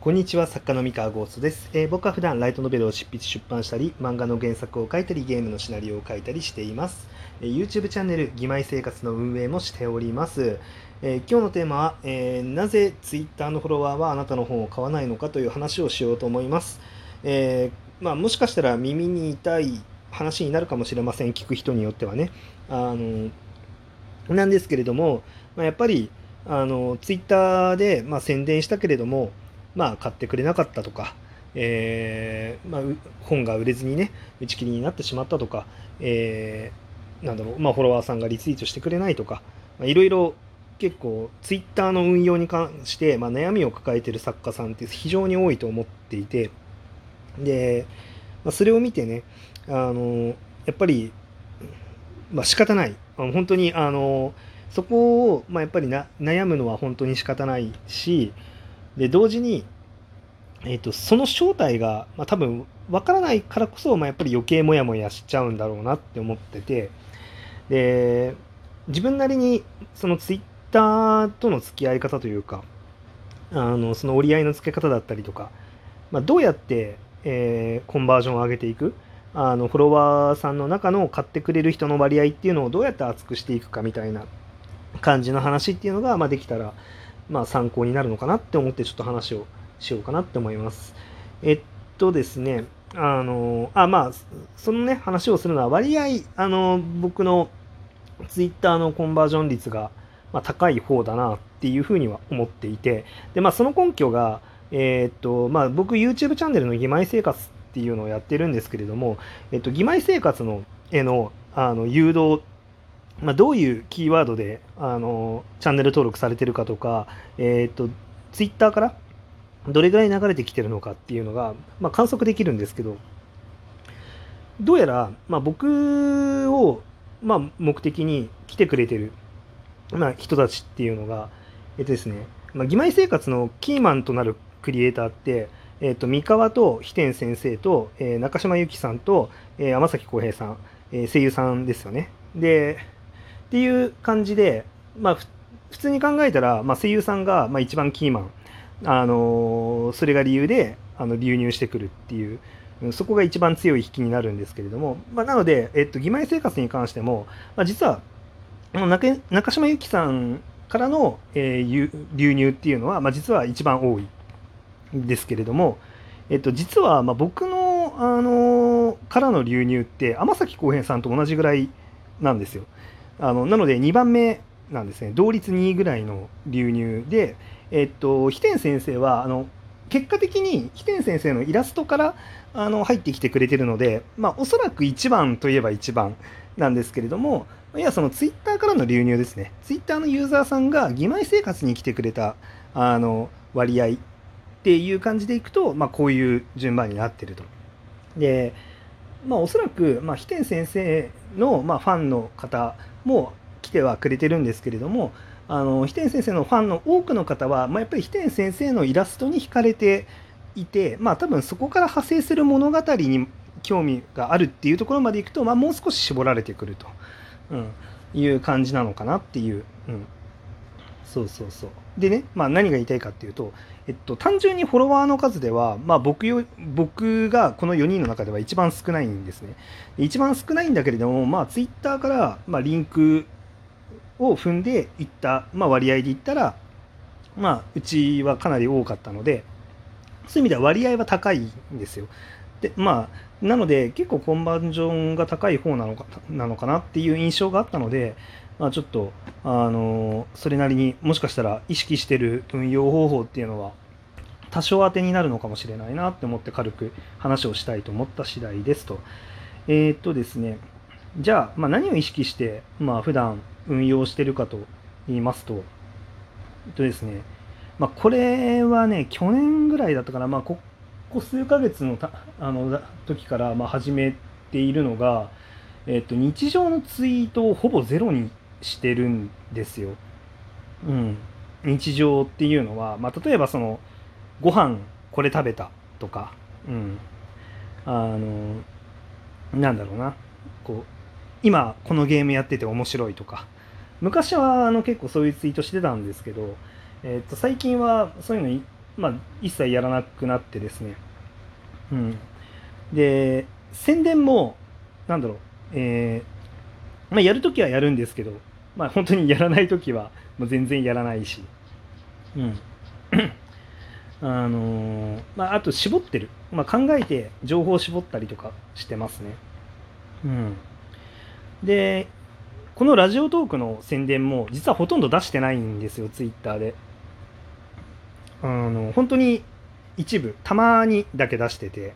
こんにちは、作家の三河ゴーストです、えー僕は普段ライトノベルを執筆出版したり、漫画の原作を書いたり、ゲームのシナリオを書いたりしています。えー YouTube チャンネル、義妹生活の運営もしております。えー今日のテーマは、えーなぜ Twitter のフォロワーはあなたの本を買わないのかという話をしようと思います。えーまあ、もしかしたら耳に痛い話になるかもしれません、聞く人によってはね。あのなんですけれども、まあ、やっぱりあのツイッターで、まあ、宣伝したけれども、まあ、買ってくれなかったとか、えーまあ、本が売れずにね打ち切りになってしまったとか、えーなんだろう、まあ、フォロワーさんがリツイートしてくれないとか、いろいろ結構ツイッターの運用に関して、まあ、悩みを抱えてる作家さんって非常に多いと思っていてで、まあ、それを見てねあのやっぱり、まあ、仕方ない。本当にあのそこを、まあ、やっぱりな悩むのは本当に仕方ないしで同時に、えー、とその正体が、まあ、多分わからないからこそ、まあ、やっぱり余計モヤモヤしちゃうんだろうなって思っててで自分なりにそのツイッターとの付き合い方というかあのその折り合いの付け方だったりとか、まあ、どうやって、えーコンバージョンを上げていくあのフォロワーさんの中の買ってくれる人の割合っていうのをどうやって厚くしていくかみたいな感じの話っていうのが、まあ、できたら、まあ、参考になるのかなって思ってちょっと話をしようかなって思います。えっとですね、あの、あ、まあ、そのね、話をするのは割合、あの、僕のツイッターのコンバージョン率が、まあ、高い方だなっていうふうには思っていて、で、まあ、その根拠が、えーっと、まあ、僕 YouTube チャンネルの義妹生活っていうのをやってるんですけれども、えっと、義妹生活のへのあの誘導まあ、どういうキーワードであのチャンネル登録されてるかとか、えー、とツイッターからどれぐらい流れてきてるのかっていうのが、まあ、観測できるんですけどどうやら、まあ、僕を、まあ、目的に来てくれてる、まあ、人たちっていうのが、えっとですね、まあ、義妹生活のキーマンとなるクリエイターって、えっと三河と飛天先生と、えー中島由紀さんと、えー天崎浩平さん、えー声優さんですよね。でっていう感じで、まあ、普通に考えたら、まあ、声優さんが、まあ、一番キーマン、あのーそれが理由であの流入してくるっていうそこが一番強い引きになるんですけれども、まあ、なので、えっと、義妹生活に関しても、まあ、実は中中島由紀さんからの、えー流入っていうのは、まあ、実は一番多いんですけれども、えっと、実は、まあ、僕の、あのーからの流入って天崎浩平さんと同じぐらいなんですよ。あのなので2番目なんですね同率2位ぐらいの流入で、えっと、飛天先生はあの結果的に飛天先生のイラストからあの入ってきてくれてるので、まあ、おそらく1番といえば1番なんですけれどもいやそのツイッターからの流入ですねツイッターのユーザーさんが義妹生活に来てくれたあの割合っていう感じでいくと、まあ、こういう順番になってると。でまあ、おそらく、まあ、飛天先生の、まあ、ファンの方もう来てはくれてるんですけれどもあの飛天先生のファンの多くの方は、まあ、やっぱり飛天先生のイラストに惹かれていて、まあ、多分そこから派生する物語に興味があるっていうところまでいくと、まあ、もう少し絞られてくると、うん、いう感じなのかなっていう、うん、そうそうそうでね、まあ、何が言いたいかっていうと、えっと、単純にフォロワーの数では、まあ、僕よ僕がこの4人の中では一番少ないんですね。一番少ないんだけれども、まあ、ツイッターから、まあ、リンクを踏んでいった、まあ、割合で言ったら、まあ、うちはかなり多かったので、そういう意味では割合は高いんですよ。で、まあ、なので、結構コンバージョンが高い方なのかなのかなっていう印象があったので、まあ、ちょっと、あのそれなりにもしかしたら意識してる運用方法っていうのは多少当てになるのかもしれないなって思って軽く話をしたいと思った次第ですと。えーっとですね、じゃあ、まあ、何を意識して、まあ普段運用してるかと言いますと、えっとですね、まあ、これはね、去年ぐらいだったかな、まあ、ここ数ヶ月のたあの時からまあ始めているのが、えっと、日常のツイートをほぼゼロにしてるんですよ。うん。日常っていうのは、まあ、例えばその、ご飯これ食べたとか、うん。あの、なんだろうな。こう、今このゲームやってて面白いとか。昔はあの結構そういうツイートしてたんですけど、えっと最近はそういうのいまあ、一切やらなくなってですね、うん、で宣伝もなんだろう、えーまあ、やるときはやるんですけど、まあ、本当にやらないときはもう全然やらないし、うん。あのー、まあ、あと絞ってる、まあ、考えて情報を絞ったりとかしてますね。うん、でこのラジオトークの宣伝も実はほとんど出してないんですよツイッターで。あの本当に一部たまにだけ出してて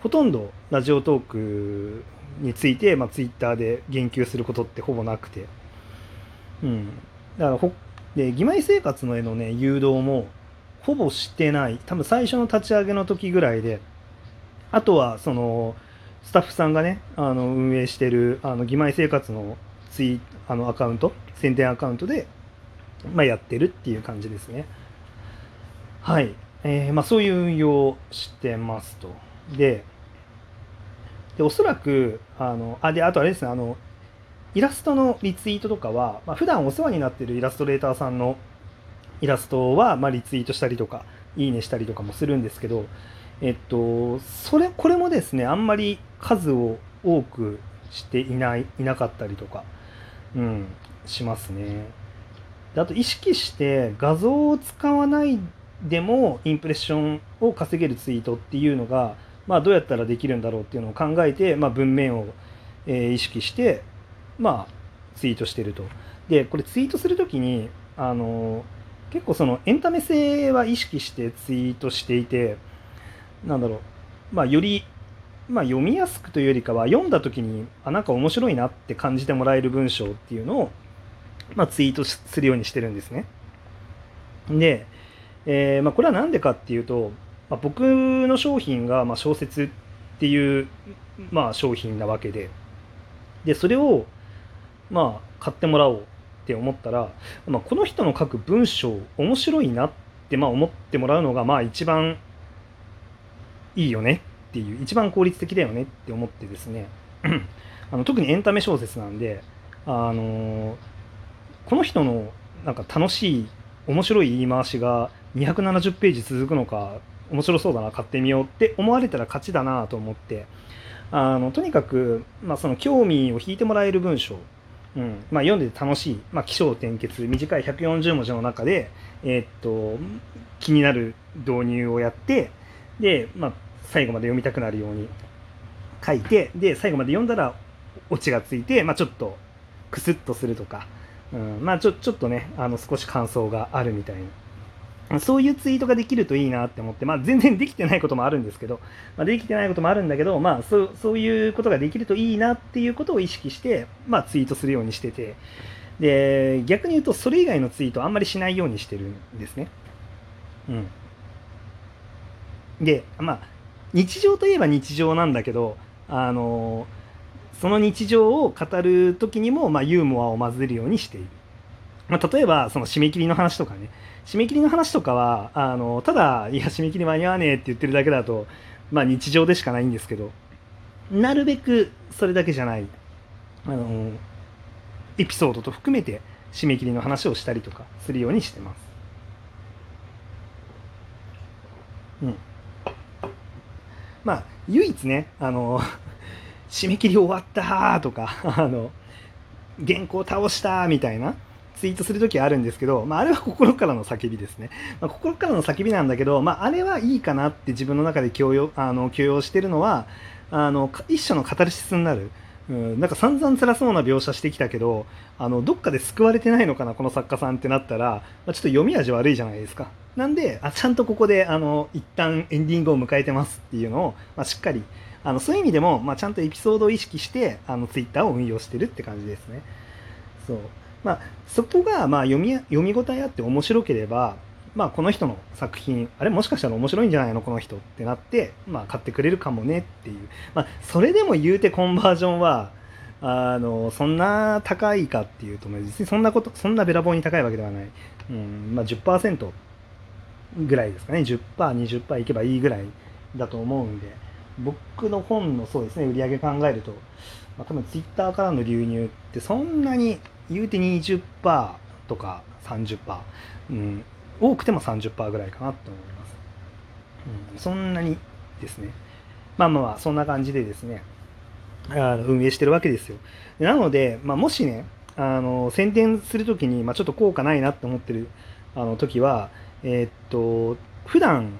ほとんどラジオトークについて、まあ、ツイッターで言及することってほぼなくて、うん、だからほで義妹生活のへのね誘導もほぼしてない。多分最初の立ち上げの時ぐらいで。あとはそのスタッフさんがねあの運営してるあの義妹生活のツイあのアカウント宣伝アカウントで、まあ、やってるっていう感じですね。はい、えーまあ、そういう運用をしてますと。ででおそらくあのあであとあれですねあのイラストのリツイートとかは、まあ、普段お世話になってるイラストレーターさんのイラストは、まあ、リツイートしたりとかいいねしたりとかもするんですけどえっとそれこれもですねあんまり数を多くしていないいなかったりとか、うん、しますね。であと意識して画像を使わないでもインプレッションを稼げるツイートっていうのがまあ、どうやったらできるんだろうっていうのを考えて、まあ、文面を、えー、意識して、まあ、ツイートしてると。でこれツイートする時にあの結構そのエンタメ性は意識してツイートしていてなんだろう、まあ、より、まあ、読みやすくというよりかは読んだ時にあなんか面白いなって感じてもらえる文章っていうのを、まあ、ツイートするようにしてるんですね。で、えーまあ、これは何でかっていうとまあ、僕の商品がま小説っていう、まあ、商品なわけででそれをまあ買ってもらおうって思ったら、まあ、この人の書く文章面白いなってまあ思ってもらうのがまあ一番いいよねっていう一番効率的だよねって思ってですね。あの特にエンタメ小説なんで、あのこの人のなんか楽しい面白い言い回しが270ページ続くのか面白そうだな買ってみようって思われたら勝ちだなと思ってあのとにかく、まあ、その興味を引いてもらえる文章、うん。まあ、読んでて楽しい、まあ、起承転結。短い140文字の中で、えー、っと気になる導入をやってで、まあ、最後まで読みたくなるように書いてで最後まで読んだらオチがついて、まあ、ちょっとクスッとするとか、うん。まあ、ちょちょっとねあの少し感想があるみたいな。そういうツイートができるといいなって思って、まあ、全然できてないこともあるんですけど、まあ、できてないこともあるんだけど、まあそう、そういうことができるといいなっていうことを意識して、まあ、ツイートするようにしてて、で、逆に言うと、それ以外のツイートあんまりしないようにしてるんですね。うん。で、まあ、日常といえば日常なんだけど、あの、その日常を語る時にも、まあ、ユーモアを混ぜるようにしている。まあ、例えば、その締め切りの話とかね、締め切りの話とかはあのただいや締め切り間に合わねえって言ってるだけだとまあ日常でしかないんですけどなるべくそれだけじゃないあのエピソードと含めて締め切りの話をしたりとかするようにしてます。うん。まあ唯一ねあの締め切り終わったとかあの原稿倒したみたいなツイートするときはあるんですけど、まあ、あれは心からの叫びですね。まあ、心からの叫びなんだけど、まあ、あれはいいかなって自分の中で許容あの許容してるのは、あの一種のカタルシスになる。うん、なんか散々辛そうな描写してきたけどあのどっかで救われてないのかなこの作家さんってなったら、まあ、ちょっと読み味悪いじゃないですかなんであちゃんとここであの一旦エンディングを迎えてますっていうのを、まあ、しっかりあのそういう意味でも、まあ、ちゃんとエピソードを意識してあのツイッターを運用してるって感じですねそうまあ、そこがまあ読み読み応えあって面白ければ、まあ、この人の作品あれもしかしたら面白いんじゃないの？この人ってなって、まあ、買ってくれるかもねっていう、まあ、それでも言うてコンバージョンはあのそんな高いかっていうと実にそんなことそんなべらぼうに高いわけではない、うんまあ10%、ぐらいですかね。10%20% いけばいいぐらいだと思うんで。僕の本のそうですね売り上げ考えると、まあ、多分ツイッターからの流入ってそんなに言うて20%とか30%、うん、多くても30%ぐらいかなと思います。うん、そんなにですね。まあまあそんな感じでですね。あの運営してるわけですよ。なので、まあ、もしねあの宣伝するときに、まあ、ちょっと効果ないなって思ってるあの時はえー、っと普段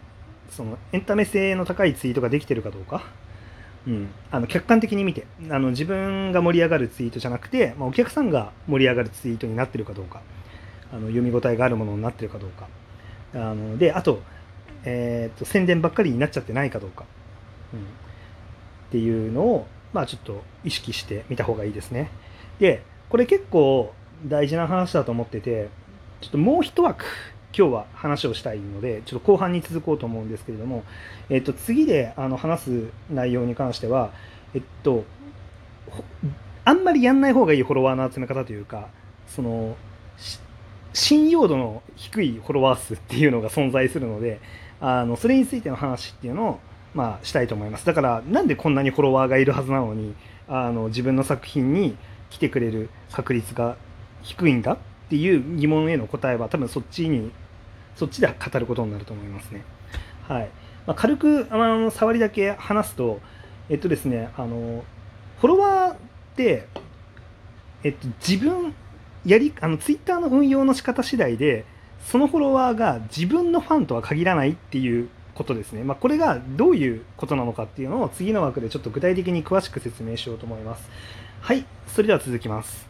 そのエンタメ性の高いツイートができてるかどうか。うん、あの客観的に見てあの自分が盛り上がるツイートじゃなくて、まあ、お客さんが盛り上がるツイートになってるかどうかあの読み応えがあるものになってるかどうか。あのであと,、えーと、宣伝ばっかりになっちゃってないかどうか、うん、っていうのを、まあ、ちょっと意識してみた方がいいですね。でこれ結構大事な話だと思っててちょっともう一枠今日は話をしたいので、ちょっと後半に続こうと思うんですけれども、えっと、次であの話す内容に関しては、えっと、あんまりやんない方がいいフォロワーの集め方というか、その、信用度の低いフォロワー数っていうのが存在するので、あのそれについての話っていうのを、まあ、したいと思います。だから、なんでこんなにフォロワーがいるはずなのに、あの自分の作品に来てくれる確率が低いんだっていう疑問への答えは多分そっちにそっちで語ることになると思いますね。はい。まあ、軽くあの触りだけ話すと、えっとですね、あのフォロワーって、えっと、自分やりあのツイッターの運用の仕方次第でそのフォロワーが自分のファンとは限らないっていうことですね、まあ、これがどういうことなのかっていうのを次の枠でちょっと具体的に詳しく説明しようと思います。はい。それでは続きます。